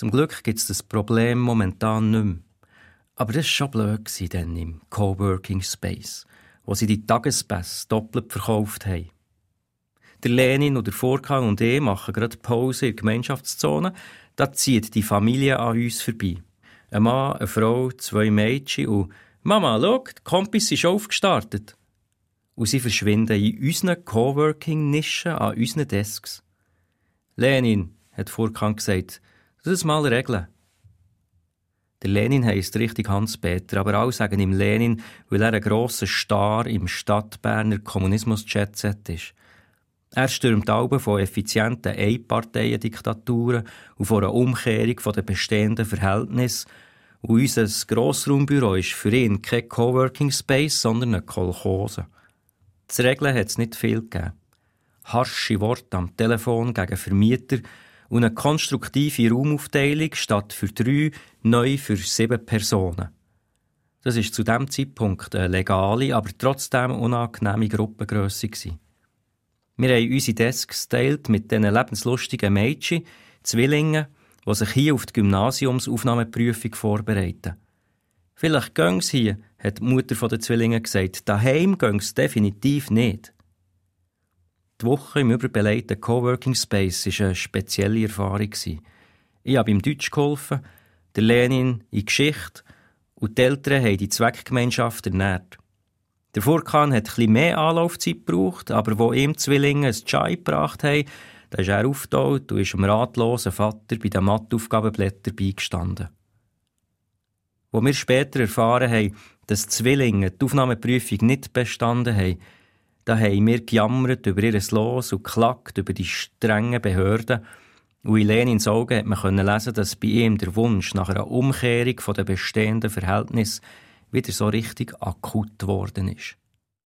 Zum Glück gibt es das Problem momentan nicht mehr. Aber das war schon blöd dann im Coworking Space, wo sie die Tagespässe doppelt verkauft haben. Der Lenin und der Vorkang und ich machen gerade Pause in der Gemeinschaftszone. Da zieht die Familie an uns vorbei. Ein Mann, eine Frau, zwei Mädchen und «Mama, schau, die Kompis ist aufgestartet.» Und sie verschwinden in unseren Coworking-Nischen an unseren Desks. «Lenin», hat Vorkang gesagt, «das mal regeln.» Der Lenin heisst richtig Hans-Peter, aber alle sagen ihm Lenin, weil er ein grosser Star im Stadtberner Kommunismus-Jetset ist. Er stürmt Alben von effizienten Einparteiendiktaturen und von einer Umkehrung der bestehenden Verhältnisse. Und unser Grossraumbüro ist für ihn kein Coworking Space, sondern eine Kolchose. Zu regeln hat es nicht viel gegeben. Harsche Worte am Telefon gegen Vermieter und eine konstruktive Raumaufteilung statt für drei, neu für sieben Personen. Das ist zu dem Zeitpunkt eine legale, aber trotzdem unangenehme Gruppengrösse. Wir haben unsere Desks teilt mit diesen lebenslustigen Mädchen, Zwillingen, die sich hier auf die Gymnasiumsaufnahmeprüfung vorbereiten. Vielleicht gehen sie hier, hat die Mutter der Zwillinge gesagt. Daheim gehen sie definitiv nicht. Die Woche im überbelegten Coworking Space war eine spezielle Erfahrung. Ich habe ihm Deutsch geholfen, der Lenin in Geschichte und die Eltern haben die Zweckgemeinschaft ernährt. Der Furkan hat etwas mehr Anlaufzeit gebraucht, aber wo ihm Zwillinge ein Chai gebracht haben, da ist er aufgetaucht und ist dem ratlosen Vater bei den Matheaufgabenblättern beigestanden. Wo wir später erfahren haben, dass Zwillinge die Aufnahmeprüfung nicht bestanden haben, da haben wir gejammert über ihr Los und geklagt über die strengen Behörden. Und in Lenins Augen hat man lesen, dass bei ihm der Wunsch nach einer Umkehrung der bestehenden Verhältnisse wieder so richtig akut geworden ist.